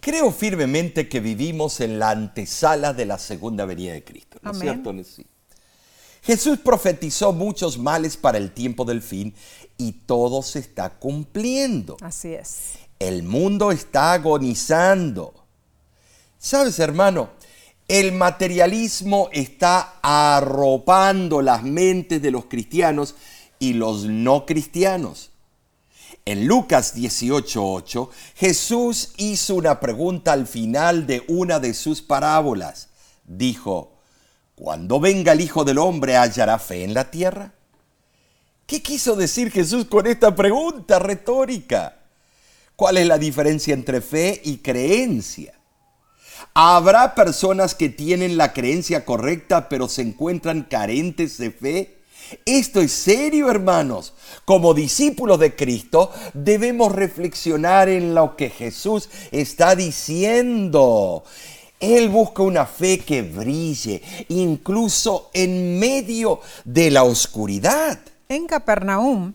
Creo firmemente que vivimos en la antesala de la segunda venida de Cristo. ¿No es cierto? Sí. Jesús profetizó muchos males para el tiempo del fin y todo se está cumpliendo. Así es. El mundo está agonizando. ¿Sabes, hermano? El materialismo está arropando las mentes de los cristianos y los no cristianos. En Lucas 18:8, Jesús hizo una pregunta al final de una de sus parábolas. Dijo, ¿cuando venga el Hijo del Hombre hallará fe en la tierra? ¿Qué quiso decir Jesús con esta pregunta retórica? ¿Cuál es la diferencia entre fe y creencia? ¿Habrá personas que tienen la creencia correcta pero se encuentran carentes de fe? Esto es serio, hermanos. Como discípulos de Cristo debemos reflexionar en lo que Jesús está diciendo. Él busca una fe que brille, incluso en medio de la oscuridad. En Capernaum,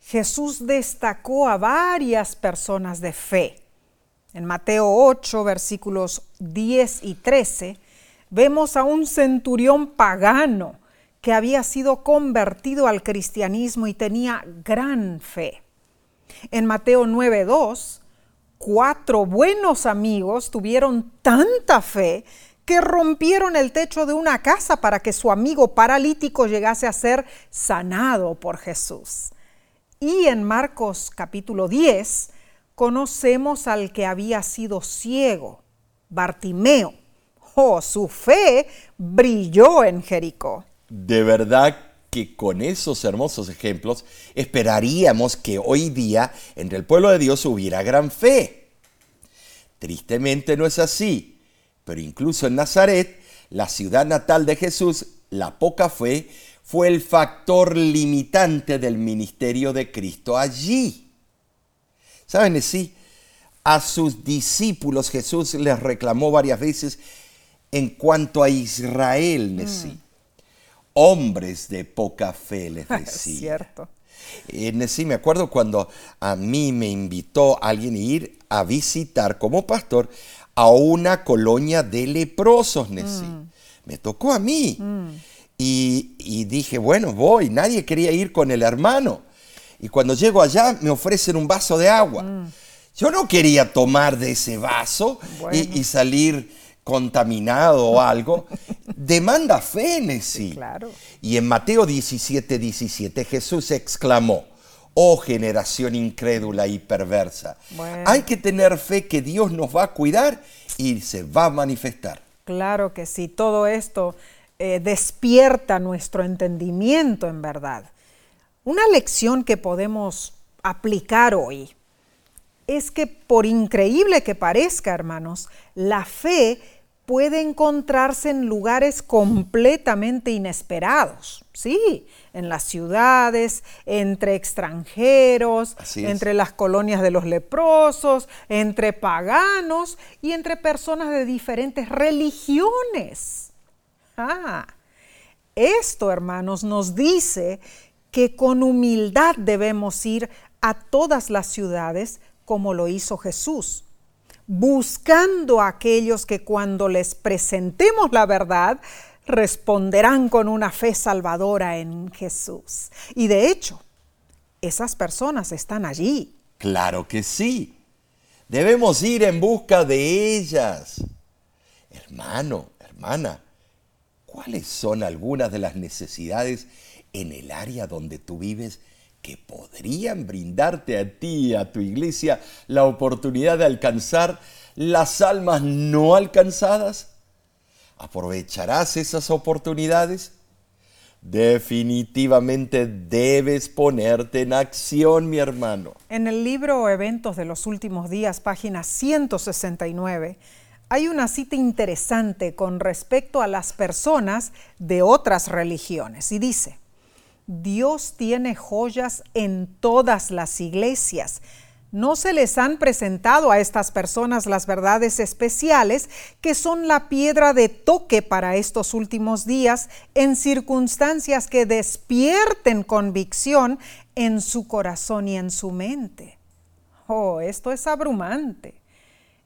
Jesús destacó a varias personas de fe. En Mateo 8, versículos 10 y 13, vemos a un centurión pagano que había sido convertido al cristianismo y tenía gran fe. En Mateo 9, 2, cuatro buenos amigos tuvieron tanta fe que rompieron el techo de una casa para que su amigo paralítico llegase a ser sanado por Jesús. Y en Marcos capítulo 10 conocemos al que había sido ciego, Bartimeo. Oh, su fe brilló en Jericó. De verdad que con esos hermosos ejemplos esperaríamos que hoy día entre el pueblo de Dios hubiera gran fe. Tristemente no es así, pero incluso en Nazaret, la ciudad natal de Jesús, la poca fe fue el factor limitante del ministerio de Cristo allí. ¿Saben? Sí, a sus discípulos Jesús les reclamó varias veces en cuanto a Israel, Nesí. Hombres de poca fe, les Es decía. cierto. Eh, Nesí, me acuerdo cuando a mí me invitó alguien a ir a visitar como pastor a una colonia de leprosos, Nesí. Me tocó a mí. Y, y dije, bueno, voy. Nadie quería ir con el hermano. Y cuando llego allá me ofrecen un vaso de agua. Yo no quería tomar de ese vaso y- Bueno. y, salir contaminado o algo. Demanda fe, Nesí. claro. Y en Mateo 17, 17 Jesús exclamó, oh generación incrédula y perversa, Bueno. hay que tener fe que Dios nos va a cuidar y se va a manifestar. Claro que sí, todo esto eh, despierta nuestro entendimiento en verdad. Una lección que podemos aplicar hoy es que por increíble que parezca, hermanos, la fe puede encontrarse en lugares completamente inesperados. Sí, en las ciudades, entre extranjeros, entre las colonias de los leprosos, entre paganos y entre personas de diferentes religiones. Ah, esto, hermanos, nos dice que con humildad debemos ir a todas las ciudades como lo hizo Jesús, buscando a aquellos que cuando les presentemos la verdad responderán con una fe salvadora en Jesús. Y de hecho, esas personas están allí. Claro que sí. Debemos ir en busca de ellas. Hermano, hermana, ¿cuáles son algunas de las necesidades en el área donde tú vives que podrían brindarte a ti y a tu iglesia la oportunidad de alcanzar las almas no alcanzadas? ¿Aprovecharás esas oportunidades? Definitivamente debes ponerte en acción, mi hermano. En el libro Eventos de los Últimos Días, página 169, hay una cita interesante con respecto a las personas de otras religiones y dice, Dios tiene joyas en todas las iglesias. No se les han presentado a estas personas las verdades especiales que son la piedra de toque para estos últimos días en circunstancias que despierten convicción en su corazón y en su mente. Oh, esto es abrumante.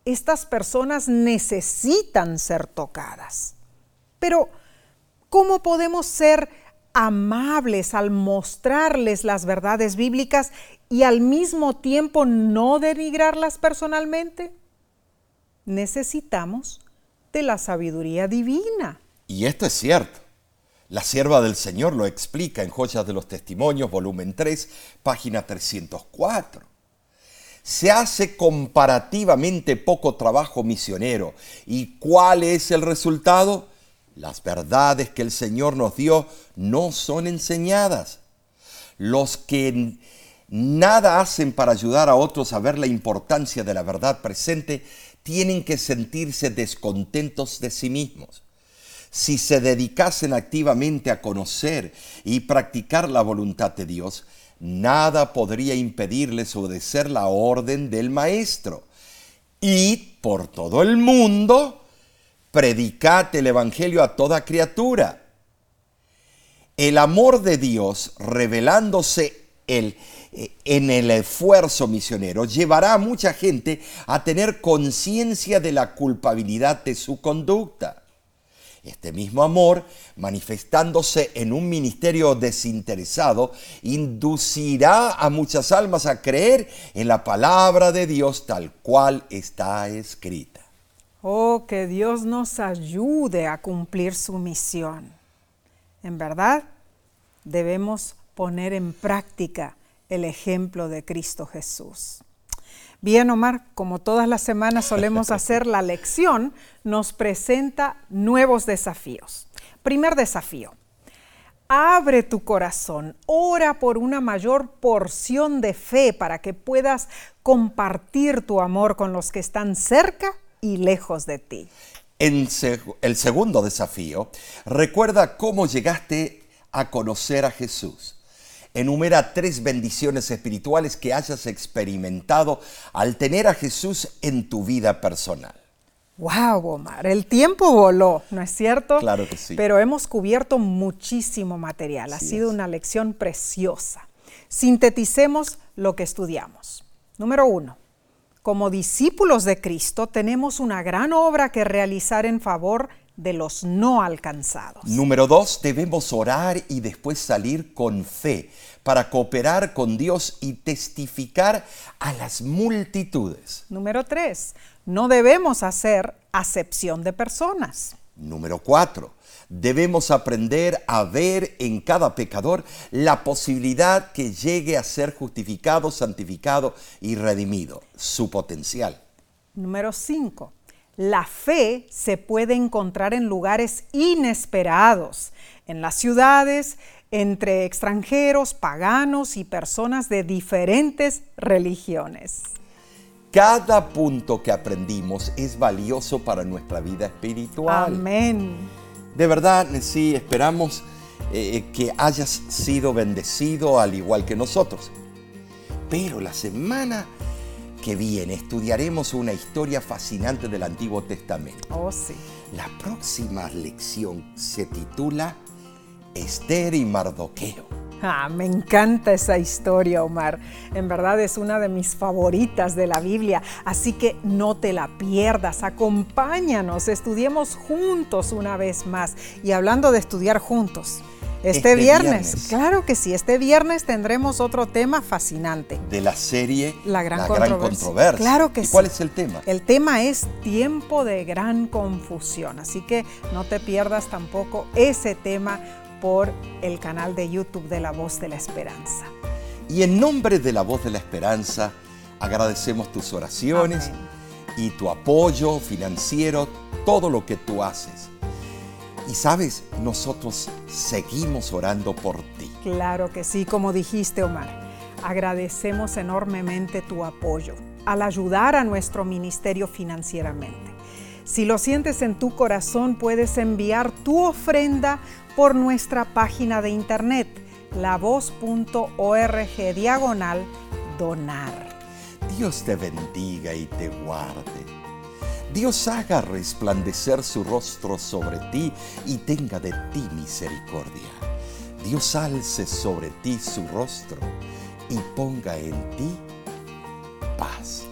Estas personas necesitan ser tocadas. Pero, ¿cómo podemos ser amables al mostrarles las verdades bíblicas y al mismo tiempo no denigrarlas personalmente? Necesitamos de la sabiduría divina. Y esto es cierto. La sierva del Señor lo explica en Joyas de los Testimonios, volumen 3, página 304 se hace comparativamente poco trabajo misionero. ¿Y cuál es el resultado? Las verdades que el Señor nos dio no son enseñadas. Los que nada hacen para ayudar a otros a ver la importancia de la verdad presente tienen que sentirse descontentos de sí mismos. Si se dedicasen activamente a conocer y practicar la voluntad de Dios, nada podría impedirles obedecer la orden del Maestro. Y por todo el mundo, predicate el Evangelio a toda criatura. El amor de Dios revelándose el, eh, en el esfuerzo misionero llevará a mucha gente a tener conciencia de la culpabilidad de su conducta. Este mismo amor, manifestándose en un ministerio desinteresado, inducirá a muchas almas a creer en la palabra de Dios tal cual está escrita. Oh, que Dios nos ayude a cumplir su misión. En verdad, debemos poner en práctica el ejemplo de Cristo Jesús. Bien, Omar, como todas las semanas solemos hacer, la lección nos presenta nuevos desafíos. Primer desafío, abre tu corazón, ora por una mayor porción de fe para que puedas compartir tu amor con los que están cerca y lejos de ti. En el segundo desafío, recuerda cómo llegaste a conocer a Jesús enumera tres bendiciones espirituales que hayas experimentado al tener a Jesús en tu vida personal. Wow, Omar, el tiempo voló, ¿no es cierto? Claro que sí. Pero hemos cubierto muchísimo material, ha sido una lección preciosa. Sinteticemos lo que estudiamos. Número uno, como discípulos de Cristo tenemos una gran obra que realizar en favor de los no alcanzados. Número dos, debemos orar y después salir con fe para cooperar con Dios y testificar a las multitudes. Número tres, no debemos hacer acepción de personas. Número cuatro, debemos aprender a ver en cada pecador la posibilidad que llegue a ser justificado, santificado y redimido, su potencial. Número cinco, la fe se puede encontrar en lugares inesperados, en las ciudades, entre extranjeros, paganos y personas de diferentes religiones. Cada punto que aprendimos es valioso para nuestra vida espiritual. Amén. De verdad, sí, esperamos eh, que hayas sido bendecido al igual que nosotros. Pero la semana que viene estudiaremos una historia fascinante del Antiguo Testamento. Oh, sí. La próxima lección se titula Esther y Mardoqueo. Ah, me encanta esa historia, Omar. En verdad es una de mis favoritas de la Biblia, así que no te la pierdas. Acompáñanos, estudiemos juntos una vez más. Y hablando de estudiar juntos, este, Este viernes, viernes. claro que sí, este viernes tendremos otro tema fascinante. De la serie La gran Gran controversia. Controversia. Claro que ¿Y cuál sí. es el tema? El tema es tiempo de gran confusión, así que no te pierdas tampoco ese tema por el canal de YouTube de La Voz de la Esperanza. Y en nombre de la voz de la esperanza, agradecemos tus oraciones Amén. y tu apoyo financiero, todo lo que tú haces. Y sabes, nosotros seguimos orando por ti. Claro que sí, como dijiste Omar. Agradecemos enormemente tu apoyo al ayudar a nuestro ministerio financieramente. Si lo sientes en tu corazón, puedes enviar tu ofrenda por nuestra página de internet, lavoz.org diagonal donar. Dios te bendiga y te guarde. Dios haga resplandecer su rostro sobre ti y tenga de ti misericordia. Dios alce sobre ti su rostro y ponga en ti paz.